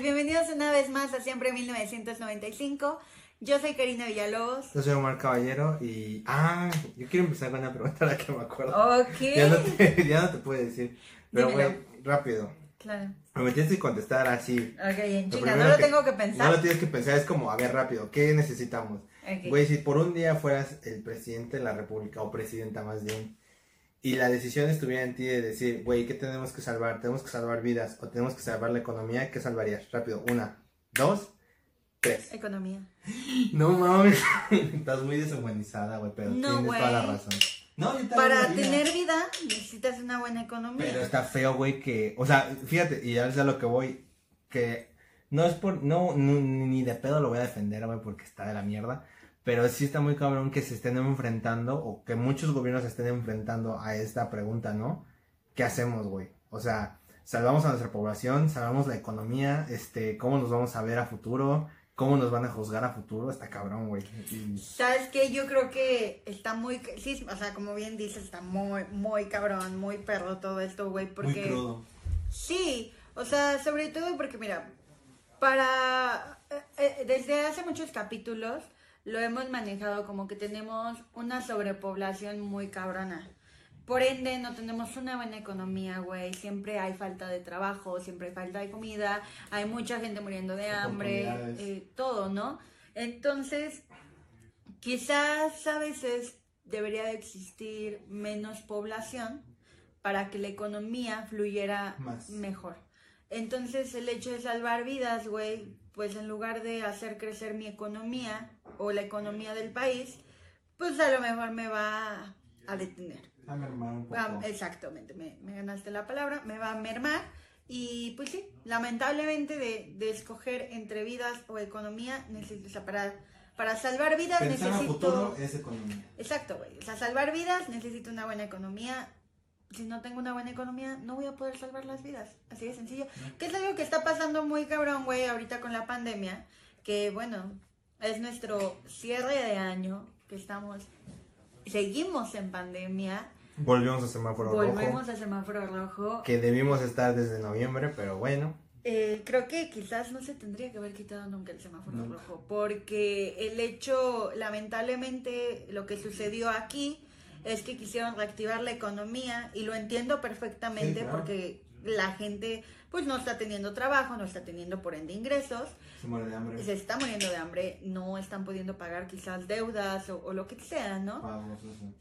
Bienvenidos una vez más a Siempre 1995. Yo soy Karina Villalobos. Yo soy Omar Caballero y... Ah, yo quiero empezar con una pregunta la que me acuerdo. Ok. Ya no te, ya no te puedo decir. Pero Dímelo. güey, rápido. Claro. Me tienes que contestar así. Ok, en Lo chinga, no lo que- tengo que No pensar. lo tienes que pensar, es como, a ver, rápido, ¿qué necesitamos? Ok. Güey, si por un día fueras el presidente de la república, o presidenta más bien, y la decisión estuviera en ti de decir, güey, ¿qué tenemos que salvar? ¿Tenemos que salvar vidas o tenemos que salvar la economía? ¿Qué salvarías? Rápido, una, dos, tres. Economía. No mames, estás muy deshumanizada, güey, pero No, tienes toda la razón. No, yo también Para tener vida necesitas una buena economía. Pero está feo, güey, que, o sea, fíjate, y ya es a lo que voy, que no es por, no, no, ni de pedo lo voy a defender, güey, porque está de la mierda, pero sí está muy cabrón que se estén enfrentando, o que muchos gobiernos se estén enfrentando a esta pregunta, ¿no? ¿Qué hacemos, güey? O sea, salvamos a nuestra población, salvamos la economía, este, cómo nos vamos a ver a futuro, cómo nos van a juzgar a futuro, está cabrón, güey. Y- ¿Sabes qué? Yo creo que está muy... Sí, o sea, como bien dices, está muy, muy cabrón, muy perro todo esto, güey, porque... Sí, o sea, sobre todo porque, mira, para... eh, eh, desde hace muchos capítulos lo hemos manejado como que tenemos una sobrepoblación muy cabrona. Por ende, no tenemos una buena economía, güey. Siempre hay falta de trabajo, siempre hay falta de comida, hay mucha gente muriendo de hambre, eh, todo, ¿no? Entonces, quizás a veces debería de existir menos población para que la economía fluyera Más. mejor. Entonces, el hecho de salvar vidas, güey, pues en lugar de hacer crecer mi economía o la economía del país, pues a lo mejor me va a detener. A mermar un poco. Ah, exactamente, me, me ganaste la palabra, me va a mermar. Y pues sí, lamentablemente de, de escoger entre vidas o economía, necesito, o sea, para, para salvar vidas Pensar a necesito... futuro es economía. Exacto, güey. O sea, salvar vidas necesito una buena economía. Si no tengo una buena economía, no voy a poder salvar las vidas. Así de sencillo. Que es algo que está pasando muy cabrón, güey, ahorita con la pandemia. Que bueno, es nuestro cierre de año, que estamos, seguimos en pandemia. Volvemos a semáforo Volvemos rojo. a semáforo rojo. Que debimos estar desde noviembre, pero bueno. Eh, creo que quizás no se tendría que haber quitado nunca el semáforo Nunca. rojo, porque el hecho, lamentablemente, lo que sucedió aquí es que quisieron reactivar la economía y lo entiendo perfectamente Sí, claro. porque la gente pues no está teniendo trabajo, no está teniendo por ende ingresos, Se muere de hambre. se está muriendo de hambre, no están pudiendo pagar quizás deudas o, o lo que sea, ¿no? Vamos, eso.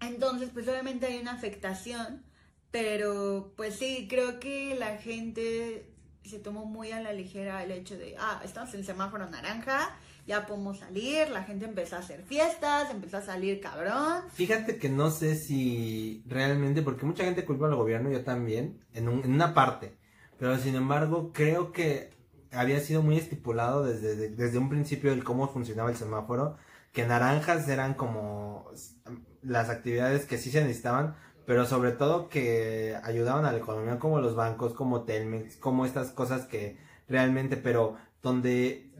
Entonces, pues obviamente hay una afectación, pero pues sí, creo que la gente se tomó muy a la ligera el hecho de, ah, estamos en semáforo naranja, ya podemos salir, la gente empezó a hacer fiestas, empezó a salir cabrón. Fíjate que no sé si realmente, porque mucha gente culpa al gobierno, yo también, en, un- en una parte. Pero sin embargo, creo que había sido muy estipulado desde, de- desde un principio el cómo funcionaba el semáforo, que naranjas eran como las actividades que sí se necesitaban, pero sobre todo que ayudaban a la economía como los bancos, como Telmex, como estas cosas que realmente, pero donde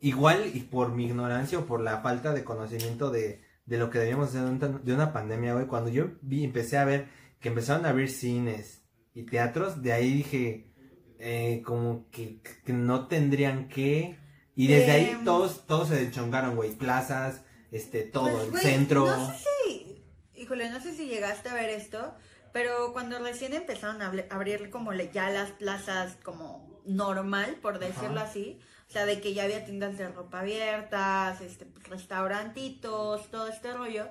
igual y por mi ignorancia o por la falta de conocimiento de, de lo que debíamos hacer de un- de una pandemia, güey, cuando yo vi, empecé a ver que empezaron a abrir cines y teatros, de ahí dije, eh, como que, que no tendrían que, y desde ahí Em. todos, todos se deschongaron, güey, plazas, este, todo, Pues, el centro. No sé si, híjole, no sé si llegaste a ver esto, pero cuando recién empezaron a abri- abrir como ya las plazas como normal, por decirlo Ajá. así, o sea, de que ya había tiendas de ropa abiertas, este, restaurantitos, todo este rollo,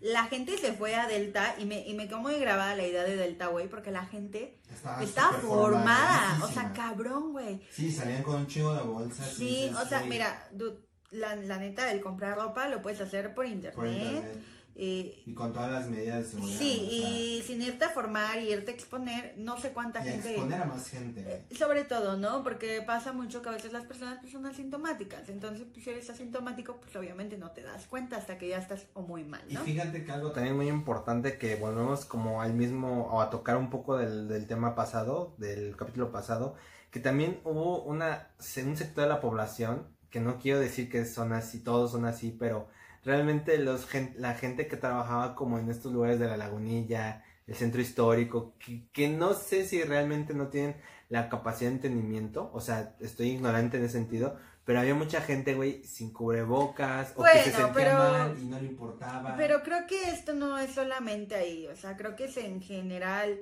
la gente se fue a Delta y me, y me quedó muy grabada la idea de Delta, güey, porque la gente Estaba formada, o sea, cabrón, güey. Sí, salían con un chingo de bolsas. Sí, o sea, mira, dude, la, la neta, el comprar ropa lo puedes hacer por internet. por internet. Eh, Y con todas las medidas de seguridad. Sí, o sea, y sin irte a formar y irte a exponer, no sé cuánta y gente. exponer a más gente. güey. Sobre todo, ¿no? Porque pasa mucho que a veces las personas pues, son asintomáticas. Entonces, pues, si eres asintomático, pues obviamente no te das cuenta hasta que ya estás o muy mal, Y ¿no? fíjate que algo también muy importante que volvemos como al mismo, o a tocar un poco del, del tema pasado, del capítulo pasado, que también hubo una, un sector de la población, que no quiero decir que son así, todos son así, pero realmente los la gente que trabajaba como en estos lugares de la lagunilla, el centro histórico, que, no sé si realmente no tienen la capacidad de entendimiento, o sea, estoy ignorante en ese sentido, pero había mucha gente, güey, sin cubrebocas, o que se sentía mal y no le importaba. Pero creo que esto no es solamente ahí, o sea, creo que es en general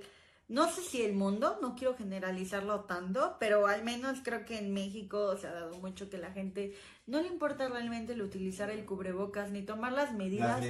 no sé si el mundo, no quiero generalizarlo tanto, pero al menos creo que en México se ha dado mucho que la gente no le importa realmente el utilizar el cubrebocas ni tomar las medidas,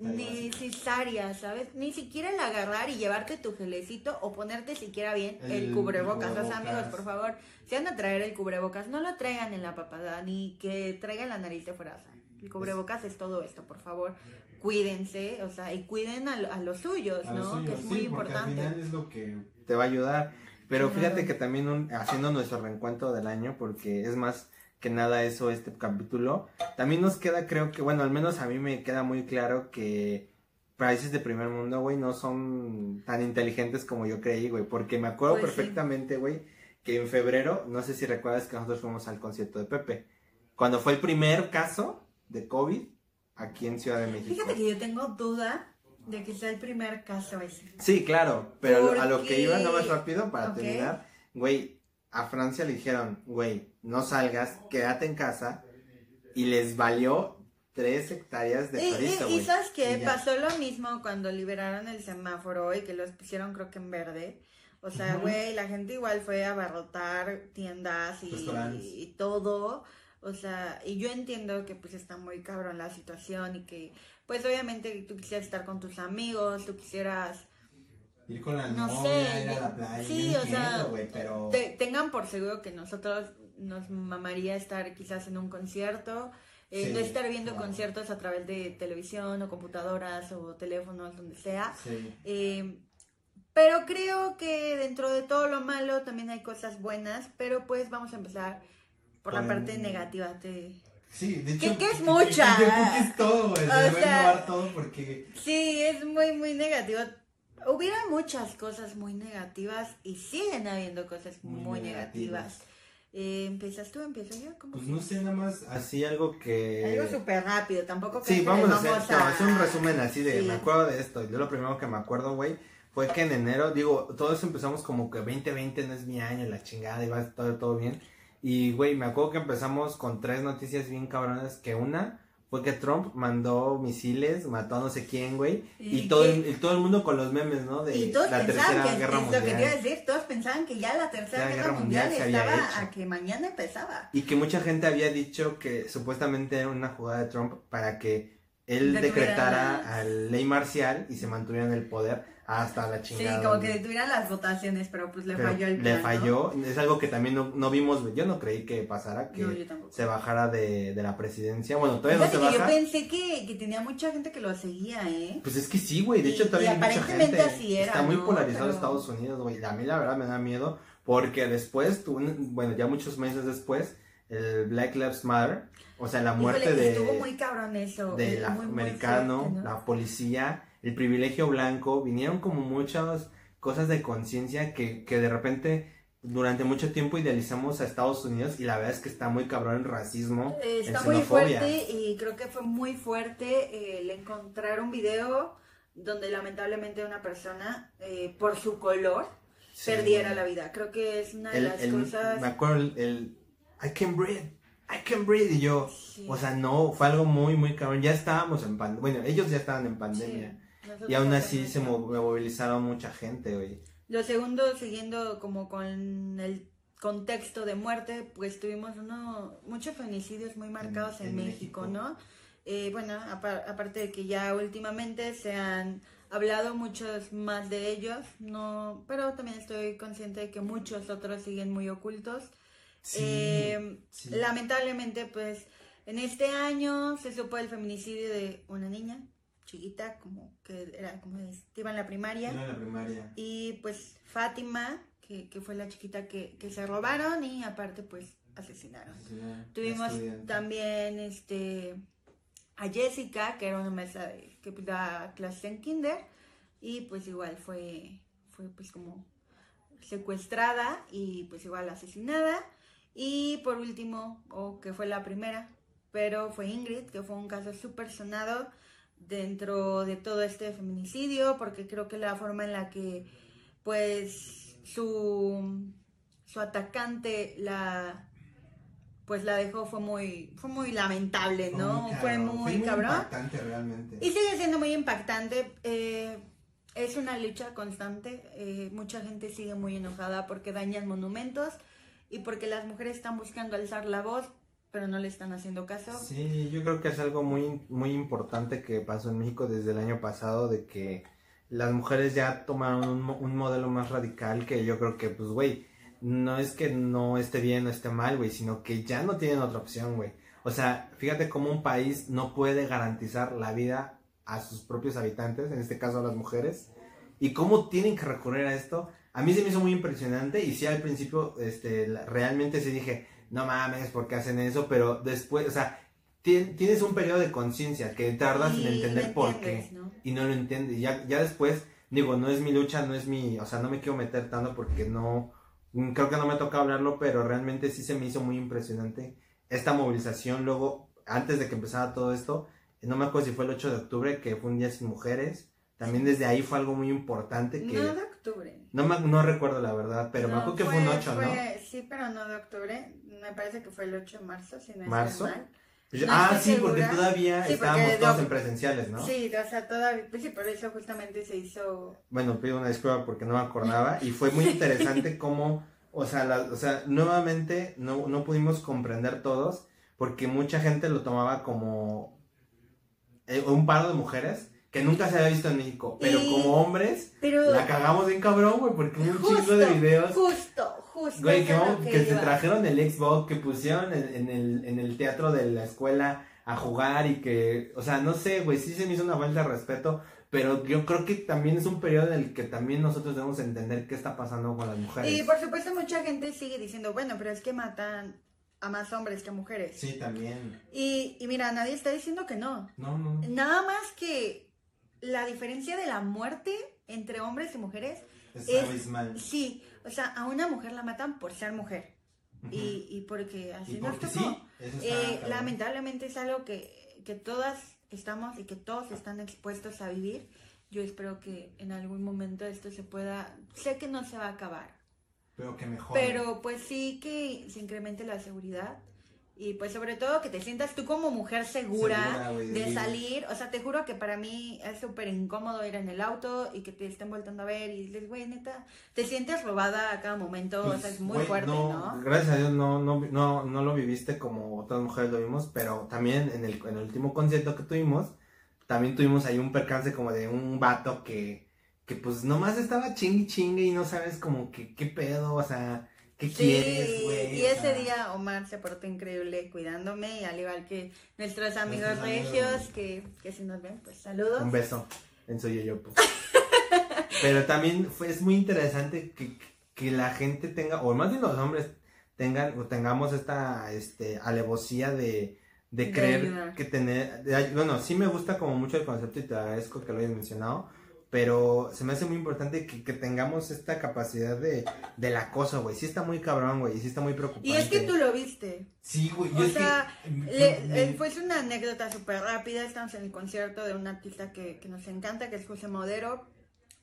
necesarias, ¿sabes? Ni siquiera el agarrar y llevarte tu gelecito o ponerte siquiera bien el, cubrebocas. O sea, amigos, por favor, si van a traer el cubrebocas, no lo traigan en la papada ni que traigan la nariz de fuera. El cubrebocas es todo esto, por favor cuídense, o sea, y cuiden a, los suyos, ¿no? que es muy importante. Al final es lo que te va a ayudar. Pero fíjate que también haciendo nuestro reencuentro del año, porque es más que nada eso este capítulo, también nos queda, creo que, bueno, al menos a mí me queda muy claro que países de primer mundo, güey, no son tan inteligentes como yo creí, güey, porque me acuerdo pues perfectamente, güey, que en febrero, no sé si recuerdas que nosotros fuimos al concierto de Pepe, cuando fue el primer caso de COVID, aquí en Ciudad de México. Fíjate que yo tengo duda de que sea el primer caso ese. Sí, claro, pero a lo que iba no más rápido para terminar, güey, a Francia le dijeron, güey, no salgas, quédate en casa y les valió tres hectáreas de y, y, sabes qué, pasó lo mismo cuando liberaron el semáforo y que los pusieron creo que en verde. O sea, güey, la gente igual fue a abarrotar tiendas y, y todo. O sea, y yo entiendo que pues está muy cabrón la situación y que pues obviamente tú quisieras estar con tus amigos, tú quisieras ir con la no novia, ir a la playa. Sí, o sea, pero... tengan por seguro que nosotros nos mamaría estar quizás en un concierto, eh, no estar viendo conciertos a través de televisión o computadoras o teléfonos, donde sea. Eh, pero creo que dentro de todo lo malo también hay cosas buenas, pero pues vamos a empezar por la parte negativa te... Sí, de hecho. Que, es mucha. Que es todo, güey. Se debe todo porque. Sí, es muy, muy negativo. Hubiera muchas cosas muy negativas y siguen habiendo cosas muy, negativas. Eh, ¿Empiezas tú? ¿Empiezo yo? ¿Cómo pues no sé, nada más así algo que... Algo súper rápido, tampoco que... Sí, vamos, a hacer, a... hacer un resumen así de... Me acuerdo de esto. Yo lo primero que me acuerdo, güey, fue que en enero, digo, todos empezamos como que 2020 no es mi año, la chingada, y va todo, todo bien. Y, güey, me acuerdo que empezamos con tres noticias bien cabronas, que una fue que Trump mandó misiles, mató a no sé quién, güey, y, todo, el, todo el mundo con los memes, ¿no? De la tercera guerra mundial. Lo que quería decir, todos pensaban que ya la tercera guerra, mundial, estaba a que mañana empezaba. Y que mucha gente había dicho que supuestamente era una jugada de Trump para que él decretara a ley marcial y se mantuviera en el poder hasta la chingada. Sí, como que detuvieran las votaciones, pero pues le falló el plan, Le falló, es algo que también no, vimos, yo no creí que pasara, que se bajara de, la presidencia. Bueno, todavía no se baja. Yo pensé que, tenía mucha gente que lo seguía, ¿eh? Pues es que sí, güey, de hecho todavía hay mucha gente. Así era, Está muy polarizado Estados Unidos, güey. A mí la verdad me da miedo, porque después, bueno, ya muchos meses después, el Black Lives Matter, o sea, la muerte de... Estuvo muy cabrón eso. Del afroamericano, la policía el privilegio blanco, vinieron como muchas cosas de conciencia que, que de repente durante mucho tiempo idealizamos a Estados Unidos y la verdad es que está muy cabrón el racismo. Eh, está muy fuerte y creo que fue muy fuerte eh, el encontrar un video donde lamentablemente una persona eh, por su color perdiera la vida. Creo que es una de las cosas... Me acuerdo el, I can breathe. I can breathe y yo, o sea, no, fue algo muy, muy cabrón. Ya estábamos en pandemia, bueno, ellos ya estaban en pandemia y aún así se movilizaron mucha gente, hoy. Lo segundo, siguiendo como con el contexto de muerte, pues tuvimos uno, muchos feminicidios muy marcados en, México, ¿no? Eh, bueno, aparte de que ya últimamente se han hablado muchos más de ellos, no, pero también estoy consciente de que muchos otros siguen muy ocultos. Eh, lamentablemente, pues, en este año se supo el feminicidio de una niña, chiquita, como que era como iba en la primaria. la primaria. Y pues Fátima, que, fue la chiquita que, se robaron y aparte pues asesinaron. Tuvimos también este a Jessica, que era una mesa de, que da clases en kinder y pues igual fue fue pues como secuestrada y pues igual asesinada. Y por último, o que fue la primera, pero fue Ingrid, que fue un caso súper sonado dentro de todo este feminicidio, porque creo que la forma en la que, pues, su, su atacante la pues la dejó fue muy fue muy lamentable, ¿no? Fue muy, fue cabrón. impactante realmente. Y sigue siendo muy impactante. Eh, es una lucha constante. Eh, mucha gente sigue muy enojada porque dañan monumentos y porque las mujeres están buscando alzar la voz, pero no le están haciendo caso. Sí, yo creo que es algo muy, muy importante que pasó en México desde el año pasado, de que las mujeres ya tomaron un, un modelo más radical que yo creo que, pues, güey, no es que no esté bien o esté mal, güey, sino que ya no tienen otra opción, güey. O sea, fíjate cómo un país no puede garantizar la vida a sus propios habitantes, en este caso a las mujeres, y cómo tienen que recurrir a esto. A mí se me hizo muy impresionante y sí al principio, este, realmente sí dije, no mames, ¿por qué hacen eso? Pero después, o sea, tienes un periodo de conciencia que tardas en entender por qué y no lo entiendes. Ya, ya después, digo, no es mi lucha, no es mi, o sea, no me quiero meter tanto porque no, Mm, creo que no me toca hablarlo, pero realmente sí se me hizo muy impresionante esta movilización. Luego, antes de que empezara todo esto, no me acuerdo si fue el 8 de octubre, que fue un día sin mujeres. También desde ahí fue algo muy importante. Que, no de octubre. No, no recuerdo la verdad, pero me acuerdo que fue, un 8, ¿no? Sí, pero no de octubre. Me parece que fue el 8 de marzo, si no ¿Marzo? Mal. ah, sí, porque todavía estábamos todos en presenciales, ¿no? Sí, o sea, todavía, pues sí, por eso justamente se hizo... Bueno, pido una disculpa porque no me acordaba y fue muy interesante cómo, o sea, la, o sea nuevamente no, no pudimos comprender todos porque mucha gente lo tomaba como eh, un paro de mujeres que nunca se había visto en México, pero como hombres la cagamos bien cabrón, güey, porque un chingo de videos. Justo, justo. Güey, que, se trajeron el Xbox, que pusieron en, el, en el teatro de la escuela a jugar y que, o sea, no sé, güey, sí se me hizo una falta de respeto, pero yo creo que también es un periodo en el que también nosotros debemos entender qué está pasando con las mujeres. Y por supuesto mucha gente sigue diciendo, bueno, pero es que matan a más hombres que mujeres. Sí, también. Y, y mira, nadie está diciendo que no. No, no. Nada más que la diferencia de la muerte entre hombres y mujeres es, abismal. Sí, o sea, a una mujer la matan por ser mujer. y, y, porque así nos tocó. eh, lamentablemente es algo que, que todas estamos y que todos están expuestos a vivir. Yo espero que en algún momento esto se pueda, sé que no se va a acabar. Pero que mejor. Pero pues sí que se incremente la seguridad y pues sobre todo que te sientas tú como mujer segura, de salir. O sea, te juro que para mí es súper incómodo ir en el auto y que te estén voltando a ver y dices, güey, neta, te sientes robada a cada momento. o sea, es muy fuerte, no, Gracias a Dios no, no, no, no lo viviste como otras mujeres lo vimos, pero también en el, en el último concierto que tuvimos, también tuvimos ahí un percance como de un vato que, que pues nomás estaba chingue chingue y no sabes como que qué pedo, o sea ¿Qué quieres, güey? Y ese día Omar se portó increíble cuidándome, y al igual que nuestros amigos regios, que, que si nos ven, pues saludos. Un beso en Soy Yo. Pues. Pero también fue, es muy interesante que, que, la gente tenga, o más bien los hombres tengan, o tengamos esta este, alevosía de, de creer que tener, bueno, sí me gusta como mucho el concepto y te agradezco que lo hayas mencionado, pero se me hace muy importante que, que tengamos esta capacidad de, del acoso, güey. Sí está muy cabrón, güey. Sí está muy preocupante. Y es que tú lo viste. Sí, güey. O sea, le, fue una anécdota súper rápida. Estamos en el concierto de un artista que, que nos encanta, que es José Modero.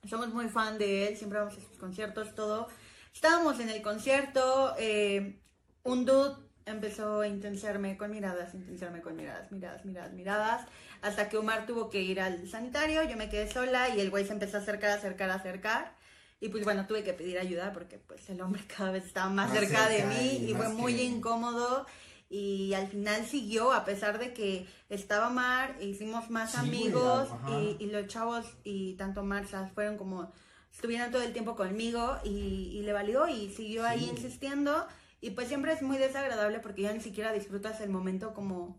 Somos muy fan de él. Siempre vamos a sus conciertos, todo. Estábamos en el concierto. Eh, un dude empezó a intensiarme con miradas, intensiarme con miradas, miradas, miradas, miradas hasta que Omar tuvo que ir al sanitario, yo me quedé sola y el güey se empezó a acercar, acercar, acercar. Y pues bueno, tuve que pedir ayuda porque pues el hombre cada vez estaba más, cerca, de mí y, fue muy incómodo. Y al final siguió, a pesar de que estaba Omar, hicimos más amigos y, los chavos y tanto Omar fueron como, estuvieron todo el tiempo conmigo y, le valió y siguió ahí insistiendo. Y pues siempre es muy desagradable porque ya ni siquiera disfrutas el momento como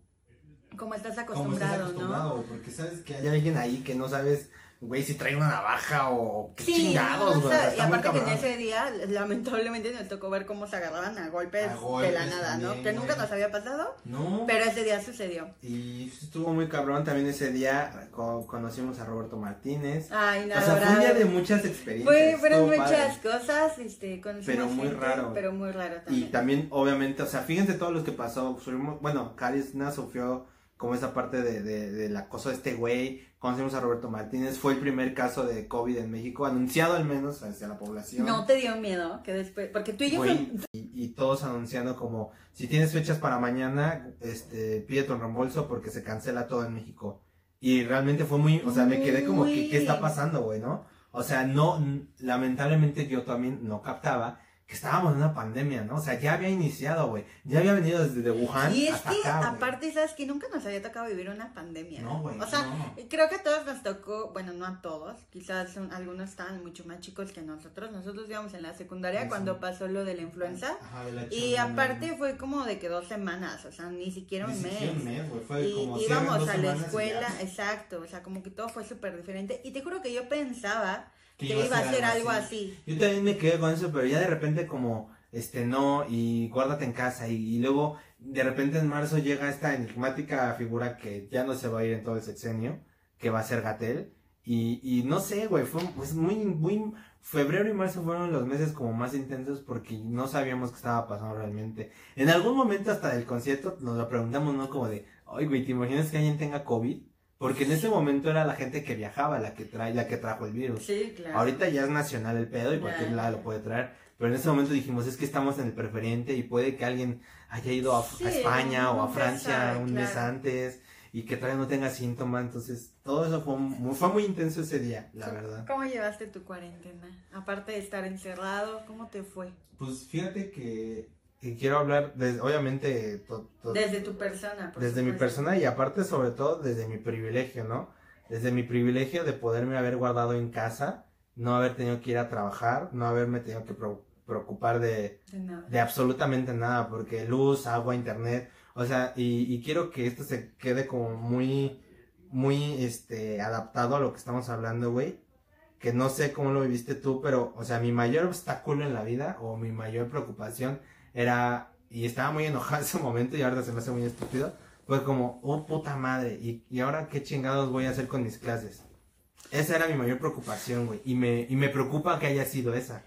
como estás acostumbrado, ¿no? Porque sabes que hay alguien ahí que no sabes güey, si trae una navaja o qué chingados, güey. y aparte que en ese día, lamentablemente, nos tocó ver cómo se agarraban a golpes, de la nada, ¿no? Que nunca nos había pasado. No. Pero ese día sucedió. Y estuvo muy cabrón también ese día. conocimos a Roberto Martínez. Ay, nada. O sea, fue un día de muchas experiencias. Fue, fueron muchas cosas, este, Pero muy raro. Pero muy raro también. Y también, obviamente, o sea, fíjense todos los que pasó. bueno, Carisna sufrió como esa parte de, de, del acoso de este güey, conocimos a Roberto Martínez, fue el primer caso de COVID en México, anunciado al menos hacia la población. ¿No te dio miedo que después, porque tú y yo... y, y, todos anunciando como, si tienes fechas para mañana, este, pide tu reembolso porque se cancela todo en México. Y realmente fue muy, o sea, me quedé como, ¿qué, qué está pasando, güey, no? O sea, no, lamentablemente yo también no captaba que estábamos en una pandemia, ¿no? O sea, ya había iniciado, güey. Ya había venido desde Wuhan. Y es que, aparte, ¿sabes que Nunca nos había tocado vivir una pandemia. No, güey. O sea, creo que a todos nos tocó, bueno, no a todos, quizás algunos estaban mucho más chicos que nosotros. Nosotros íbamos en la secundaria cuando pasó lo de la influenza. Ajá, de la y aparte fue como de que dos semanas, o sea, ni siquiera un mes. un mes, güey. Fue y como íbamos a la escuela, exacto. O sea, como que todo fue súper diferente. Y te juro que yo pensaba que, iba, a ser algo así. Yo también me quedé con eso, pero ya de repente como, este, no, y guárdate en casa, y, luego de repente en marzo llega esta enigmática figura que ya no se va a ir en todo el sexenio, que va a ser Gatel, y, y no sé, güey, fue pues, muy, muy, febrero y marzo fueron los meses como más intensos porque no sabíamos qué estaba pasando realmente. En algún momento hasta del concierto nos lo preguntamos, ¿no? Como de, oye, güey, ¿te imaginas que alguien tenga COVID? Porque en ese momento era la gente que viajaba la que trae, la que trajo el virus. Sí, claro. Ahorita ya es nacional el pedo y cualquier lado lo puede traer. Pero en ese momento dijimos, es que estamos en el preferente y puede que alguien haya ido a, España o a Francia un mes antes y que todavía no tenga síntomas. Entonces, todo eso fue muy, fue muy intenso ese día, la verdad. ¿Cómo llevaste tu cuarentena? Aparte de estar encerrado, ¿cómo te fue? Pues fíjate que y quiero hablar, obviamente... desde tu persona. desde mi persona y aparte sobre todo desde mi privilegio, ¿no? Desde mi privilegio de poderme haber guardado en casa, no haber tenido que ir a trabajar, no haberme tenido que preocupar de, de, absolutamente nada, porque luz, agua, internet, o sea, y, y, quiero que esto se quede como muy, muy, este, adaptado a lo que estamos hablando, güey. Que no sé cómo lo viviste tú, pero, o sea, mi mayor obstáculo en la vida o mi mayor preocupación era, y estaba muy enojado en ese momento y ahora se me hace muy estúpido, fue como, oh puta madre, ¿y, y ahora qué chingados voy a hacer con mis clases? Esa era mi mayor preocupación, güey, y me, y me preocupa que haya sido esa,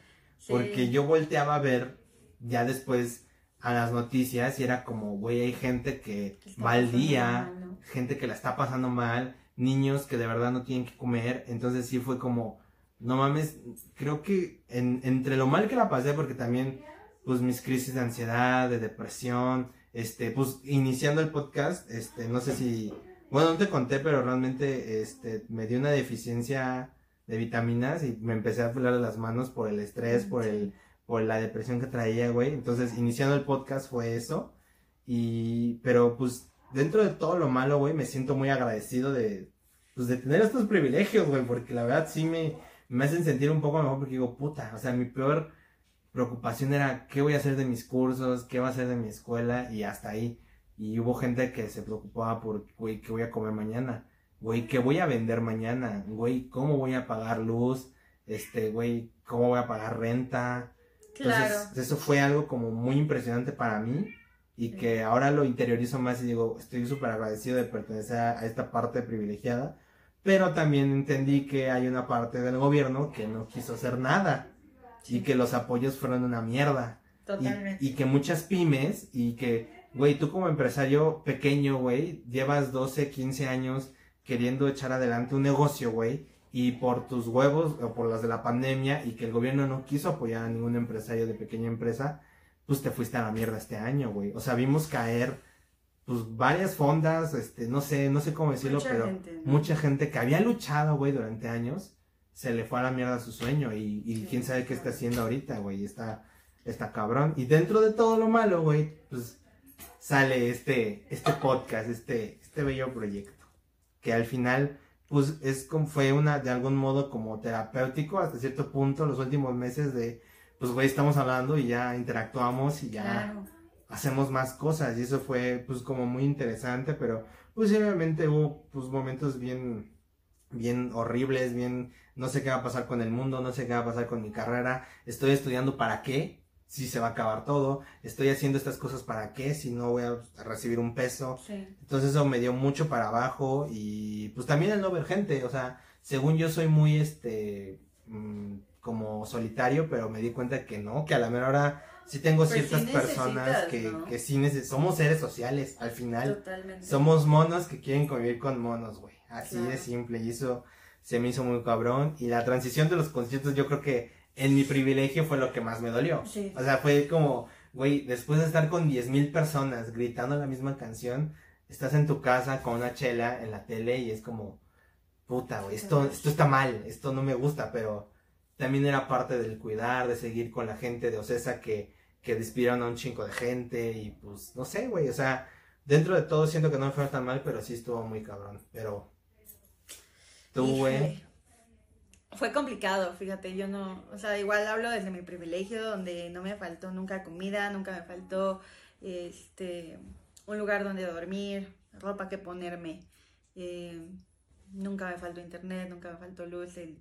porque yo volteaba a ver ya después a las noticias y era como, güey, hay gente que va al día, gente que la está pasando mal, niños que de verdad no tienen que comer, entonces sí fue como, no mames, creo que en, entre lo mal que la pasé, porque también pues mis crisis de ansiedad, de depresión, este, pues iniciando el podcast, este, no sé si, bueno, no te conté, pero realmente, este, me dio una deficiencia de vitaminas y me empecé a afilar las manos por el estrés, por el, por la depresión que traía, güey. Entonces, iniciando el podcast fue eso. Y, pero pues, dentro de todo lo malo, güey, me siento muy agradecido de, pues, de tener estos privilegios, güey, porque la verdad sí me, me hacen sentir un poco mejor porque digo, puta, o sea, mi peor preocupación era qué voy a hacer de mis cursos, qué va a hacer de mi escuela y hasta ahí. Y hubo gente que se preocupaba por, güey, qué voy a comer mañana, güey, qué voy a vender mañana, güey, cómo voy a pagar luz, este, güey, cómo voy a pagar renta. Claro. Entonces, eso fue algo como muy impresionante para mí y que ahora lo interiorizo más y digo, estoy súper agradecido de pertenecer a esta parte privilegiada, pero también entendí que hay una parte del gobierno que no quiso hacer nada y que los apoyos fueron una mierda. Totalmente. Y, que muchas pymes y que, güey, tú como empresario pequeño, güey, llevas 12, 15 años queriendo echar adelante un negocio, güey, y por tus huevos o por las de la pandemia y que el gobierno no quiso apoyar a ningún empresario de pequeña empresa, pues te fuiste a la mierda este año, güey. O sea, vimos caer pues varias fondas, este, no sé, no sé cómo decirlo, pero mucha gente que había luchado, güey, durante años se le fue a la mierda su sueño y, quién sabe qué está haciendo ahorita, güey, está, está cabrón. Y dentro de todo lo malo, güey, pues sale este, este podcast, este, este bello proyecto, que al final, pues es como, fue una, de algún modo como terapéutico hasta cierto punto, los últimos meses de, pues güey, estamos hablando y ya interactuamos y ya hacemos más cosas. Y eso fue pues como muy interesante, pero pues obviamente hubo pues momentos bien, bien horribles, bien no sé qué va a pasar con el mundo, no sé qué va a pasar con mi carrera, estoy estudiando para qué, si se va a acabar todo, estoy haciendo estas cosas para qué, si no voy a recibir un peso. Entonces eso me dio mucho para abajo y pues también el no ver gente, o sea, según yo soy muy este mm, como solitario, pero me di cuenta que no, que a la mera hora sí tengo ciertas personas que, que sí somos seres sociales al final. Totalmente. Somos monos que quieren convivir con monos, güey. Así de simple. Y eso se me hizo muy cabrón. Y la transición de los conciertos yo creo que en mi privilegio fue lo que más me dolió. Sí. O sea, fue como, güey, después de estar con diez mil personas gritando la misma canción, estás en tu casa con una chela en la tele y es como, puta, güey, esto, esto está mal, esto no me gusta, pero también era parte del cuidar, de seguir con la gente de Ocesa que, que despidieron a un chingo de gente y pues, no sé, güey, o sea, dentro de todo siento que no me fue tan mal, pero sí estuvo muy cabrón, pero... Tú, güey. Fue complicado, fíjate, yo no, o sea, igual hablo desde mi privilegio, donde no me faltó nunca comida, nunca me faltó, este, un lugar donde dormir, ropa que ponerme. Eh, nunca me faltó internet, nunca me faltó luz. El,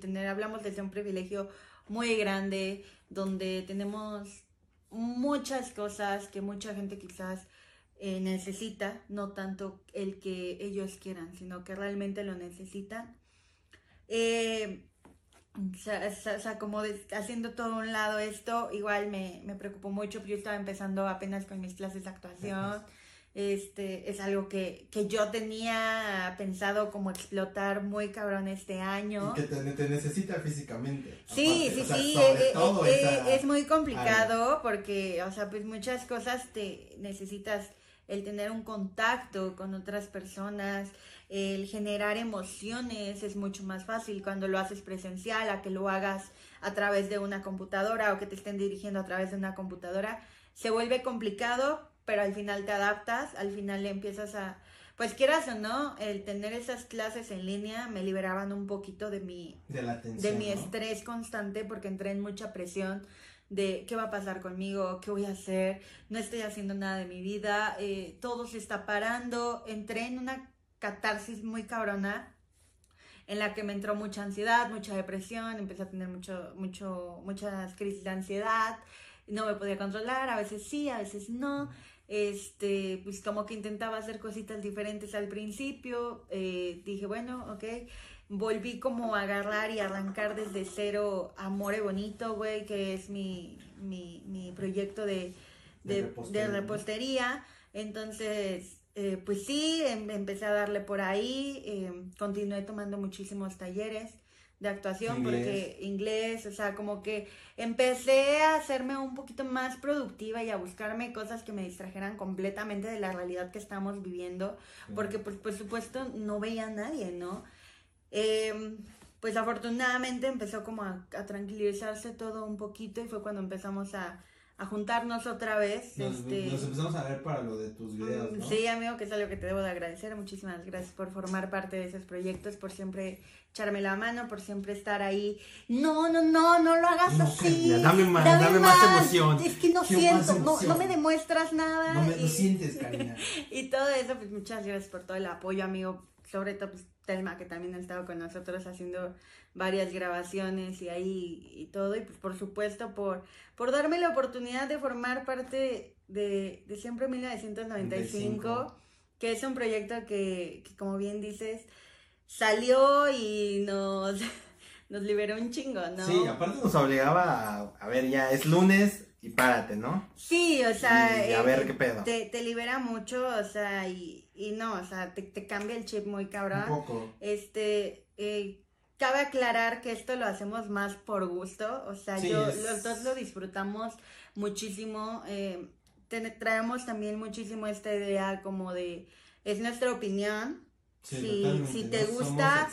tener, hablamos de un privilegio muy grande, donde tenemos muchas cosas que mucha gente quizás eh, necesita, no tanto el que ellos quieran, sino que realmente lo necesitan. Eh, o sea, como haciendo todo un lado esto, igual me, me preocupó mucho, yo estaba empezando apenas con mis clases de actuación. Este, es algo que, que yo tenía pensado como explotar muy cabrón este año. Y que te, necesita físicamente. Sí, sí, sí, eh, eh, eh, es muy complicado porque, o sea, pues muchas cosas te necesitas el tener un contacto con otras personas, el generar emociones es mucho más fácil cuando lo haces presencial a que lo hagas a través de una computadora o que te estén dirigiendo a través de una computadora. Se vuelve complicado, pero al final te adaptas, al final le empiezas a, pues quieras o no, el tener esas clases en línea me liberaban un poquito de mi, de, mi estrés constante porque entré en mucha presión de qué va a pasar conmigo, qué voy a hacer, no estoy haciendo nada de mi vida, eh, todo se está parando, entré en una catarsis muy cabrona en la que me entró mucha ansiedad, mucha depresión, empecé a tener mucho, mucho, muchas crisis de ansiedad, no me podía controlar, a veces sí, a veces no, este, pues como que intentaba hacer cositas diferentes al principio, eh, dije, bueno, ok, volví como a agarrar y arrancar desde cero Amore Bonito, güey, que es mi, mi, mi proyecto de, de, repostería. Entonces, eh, pues sí, em, empecé a darle por ahí, em, continué tomando muchísimos talleres de actuación porque inglés, o sea, como que empecé a hacerme un poquito más productiva y a buscarme cosas que me distrajeran completamente de la realidad que estamos viviendo, porque pues por supuesto no veía a nadie, ¿no? Em, pues afortunadamente empezó como a, tranquilizarse todo un poquito y fue cuando empezamos a, juntarnos otra vez. Nos, este... nos, empezamos a ver para lo de tus videos. ¿no? Sí, amigo, que es algo que te debo de agradecer. Muchísimas gracias por formar parte de esos proyectos, por siempre echarme la mano, por siempre estar ahí. No, no, no, no lo hagas así. Dame más, dame, más, emoción. Es que no siento, no, no, me demuestras nada. No me lo sientes, Karina. y todo eso, pues muchas gracias por todo el apoyo, amigo. Sobre todo, pues Telma, que también ha estado con nosotros haciendo varias grabaciones y ahí y todo. Y pues por supuesto por, por darme la oportunidad de formar parte de, de Siempre 1995, que es un proyecto que, que, como bien dices, salió y nos, nos liberó un chingo, ¿no? Sí, aparte nos obligaba a, ver, ya es lunes, y párate, ¿no? Sí, o sea, y a ver qué pedo. Te, te libera mucho, o sea, y, y no, o sea, te, te cambia el chip muy cabrón. Un poco. Este, eh, cabe aclarar que esto lo hacemos más por gusto, o sea, yo, los dos lo disfrutamos muchísimo, eh, traemos también muchísimo esta idea como de, es nuestra opinión, Sí, si, te gusta,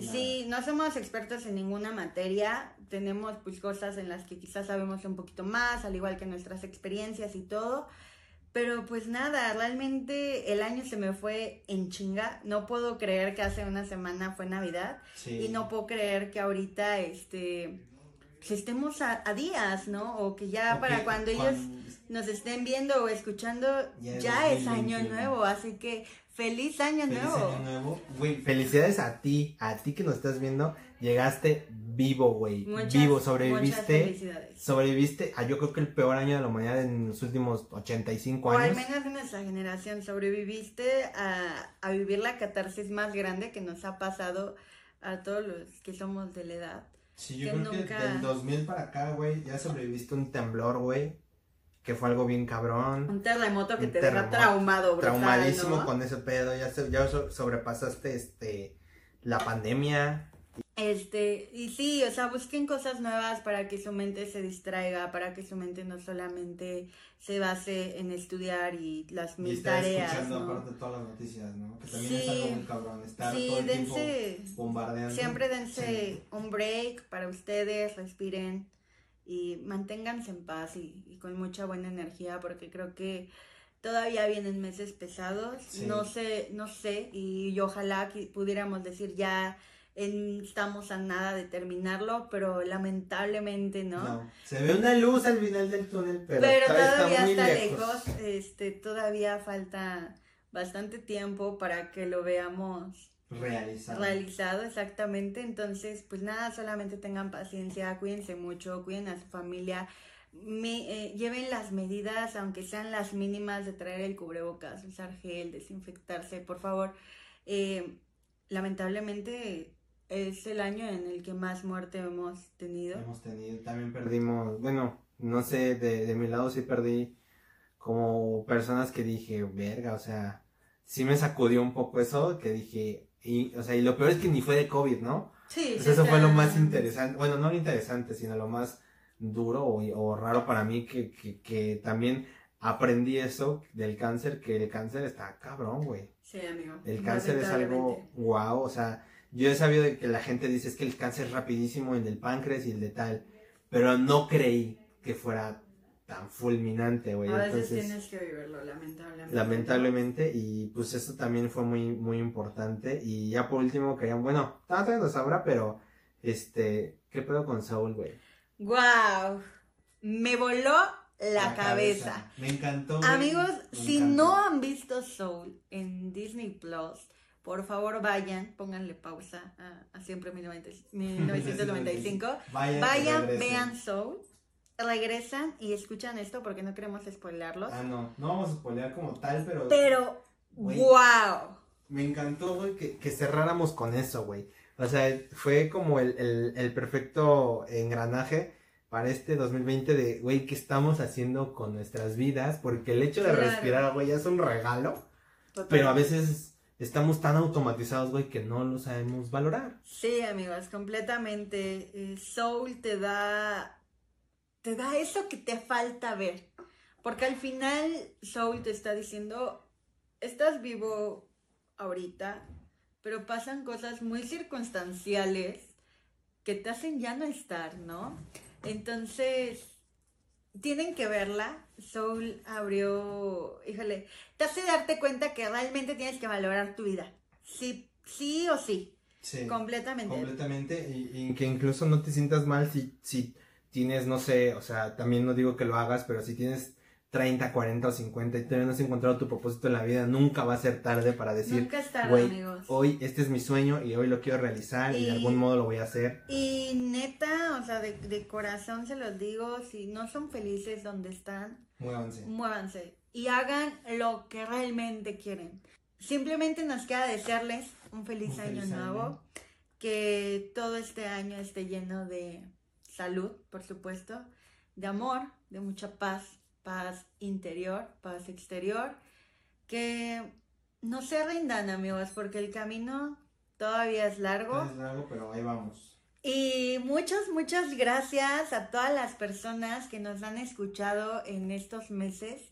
sí, no somos expertos en ninguna materia, tenemos pues cosas en las que quizás sabemos un poquito más, al igual que nuestras experiencias y todo, pero pues nada, realmente el año se me fue en chinga. No puedo creer que hace una semana fue Navidad. Y no puedo creer que ahorita este pues, estemos a, días, ¿no? O que ya para cuando ellos nos estén viendo o escuchando, ya, es año nuevo. Así que feliz año nuevo. Año nuevo. felicidades a ti, a ti que nos estás viendo. Llegaste vivo, güey. Vivo, sobreviviste. Sobreviviste a yo creo que el peor año de la humanidad en los últimos 85 años. O al menos en nuestra generación. Sobreviviste a, a vivir la catarsis más grande que nos ha pasado a todos los que somos de la edad. Sí, yo creo que del 2000 para acá, güey, ya sobreviviste un temblor, güey, que fue algo bien cabrón. Un terremoto que te deja traumado, brutal, Traumadísimo con ese pedo, ya, ya sobrepasaste, este, la pandemia, este, y sí, o sea, busquen cosas nuevas para que su mente se distraiga, para que su mente no solamente se base en estudiar y las mil y tareas. escuchando aparte todas las noticias, ¿no? Que también es algo muy cabrón, estar todo el dense, tiempo bombardeando. Siempre dense un break para ustedes, respiren y manténganse en paz y, y, con mucha buena energía porque creo que todavía vienen meses pesados, no sé, no sé, y, y ojalá que pudiéramos decir ya estamos a nada de terminarlo, pero lamentablemente no. Se ve una luz al final del túnel, pero, todavía está, lejos. Este, todavía falta bastante tiempo para que lo veamos realizado. Realizado, exactamente. Entonces, pues nada, solamente tengan paciencia, cuídense mucho, cuiden a su familia. Eh, lleven las medidas, aunque sean las mínimas, de traer el cubrebocas, usar gel, desinfectarse, por favor. Eh, lamentablemente es el año en el que más muerte hemos tenido. Hemos tenido, también perdimos, bueno, no sé, de, de mi lado sí perdí como personas que dije, verga, o sea, sí me sacudió un poco eso, que dije, y, o sea, y lo peor es que ni fue de COVID, ¿no? Sí. Pues eso fue lo más interesante, bueno, no lo interesante, sino lo más duro o, o raro para mí, que, que, que, también aprendí eso del cáncer, que el cáncer está cabrón, güey. Sí, amigo. El cáncer es algo guau, o sea, yo he sabido de que la gente dice es que el cáncer es rapidísimo, el del páncreas y el de tal, pero no creí que fuera tan fulminante, güey. A veces tienes que vivirlo, lamentablemente. Lamentablemente, y pues eso también fue muy, muy importante. Y ya por último querían, bueno, todavía no sabrá, pero este, ¿qué pedo con Saul, güey? ¡Guau! Me voló la, cabeza. Me encantó. Amigos, si no han visto Soul en Disney Plus, por favor vayan, pónganle pausa a, siempre 1995. vayan, vean Soul, regresan y escuchan esto porque no queremos spoilarlos. Ah, no, no vamos a spoilear como tal, pero... Pero, wow. Me encantó, güey, que, cerráramos con eso, güey. O sea, fue como el, perfecto engranaje para este 2020 de, güey, ¿qué estamos haciendo con nuestras vidas? Porque el hecho de respirar, güey, es un regalo. Pero a veces estamos tan automatizados, güey, que no lo sabemos valorar. Sí, amigos, completamente. Eh, Soul te da, te da eso que te falta ver. Porque al final Soul te está diciendo, estás vivo ahorita, pero pasan cosas muy circunstanciales que te hacen ya no estar, ¿no? Entonces, tienen que verla. Soul abrió, híjole, te hace darte cuenta que realmente tienes que valorar tu vida. Sí, sí o sí. Sí. Completamente. Completamente. Y, que incluso no te sientas mal si, si tienes, no sé, o sea, también no digo que lo hagas, pero si tienes 30, 40 o 50 y todavía no has encontrado tu propósito en la vida, nunca va a ser tarde para decir, nunca es tarde, amigos. hoy este es mi sueño y hoy lo quiero realizar y, de algún modo lo voy a hacer. Y neta, o sea, de, de, corazón se los digo, si no son felices donde están, muévanse. Muévanse y hagan lo que realmente quieren. Simplemente nos queda desearles un feliz, año nuevo, que todo este año esté lleno de salud, por supuesto, de amor, de mucha paz paz interior, paz exterior, que no se rindan amigos, porque el camino todavía es largo. Es largo, pero ahí vamos. Y muchas, muchas gracias a todas las personas que nos han escuchado en estos meses.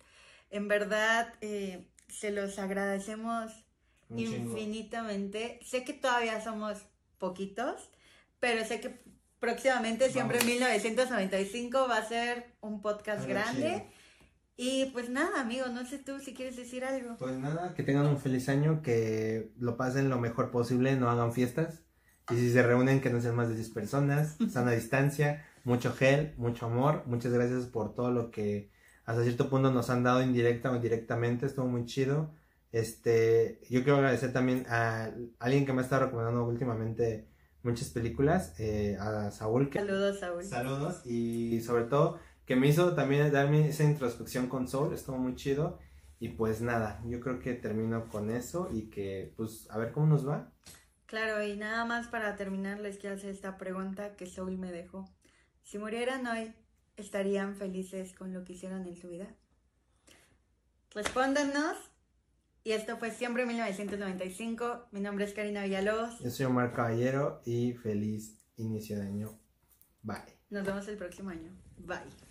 En verdad, eh, se los agradecemos infinitamente. Sé que todavía somos poquitos, pero sé que próximamente, siempre en 1995, va a ser un podcast grande. Y pues nada, amigo, no sé tú si quieres decir algo. Pues nada, que tengan un feliz año, que lo pasen lo mejor posible, no hagan fiestas. Y si se reúnen, que no sean más de 10 personas, sana distancia, mucho gel, mucho amor. Muchas gracias por todo lo que hasta cierto punto nos han dado indirecta o indirectamente, estuvo muy chido. Este, yo quiero agradecer también a alguien que me ha estado recomendando últimamente muchas películas, eh, a Saúl. Saludos, Saúl. Saludos y sobre todo que me hizo también darme esa introspección con Soul, estuvo muy chido. Y pues nada, yo creo que termino con eso y que pues a ver cómo nos va. Claro, y nada más para terminar les quiero hacer esta pregunta que Soul me dejó. Si murieran hoy, ¿estarían felices con lo que hicieron en su vida? Respóndanos. Y esto fue siempre 1995. Mi nombre es Karina Villalobos. Yo soy Omar Caballero y feliz inicio de año. Bye. Nos vemos el próximo año. Bye.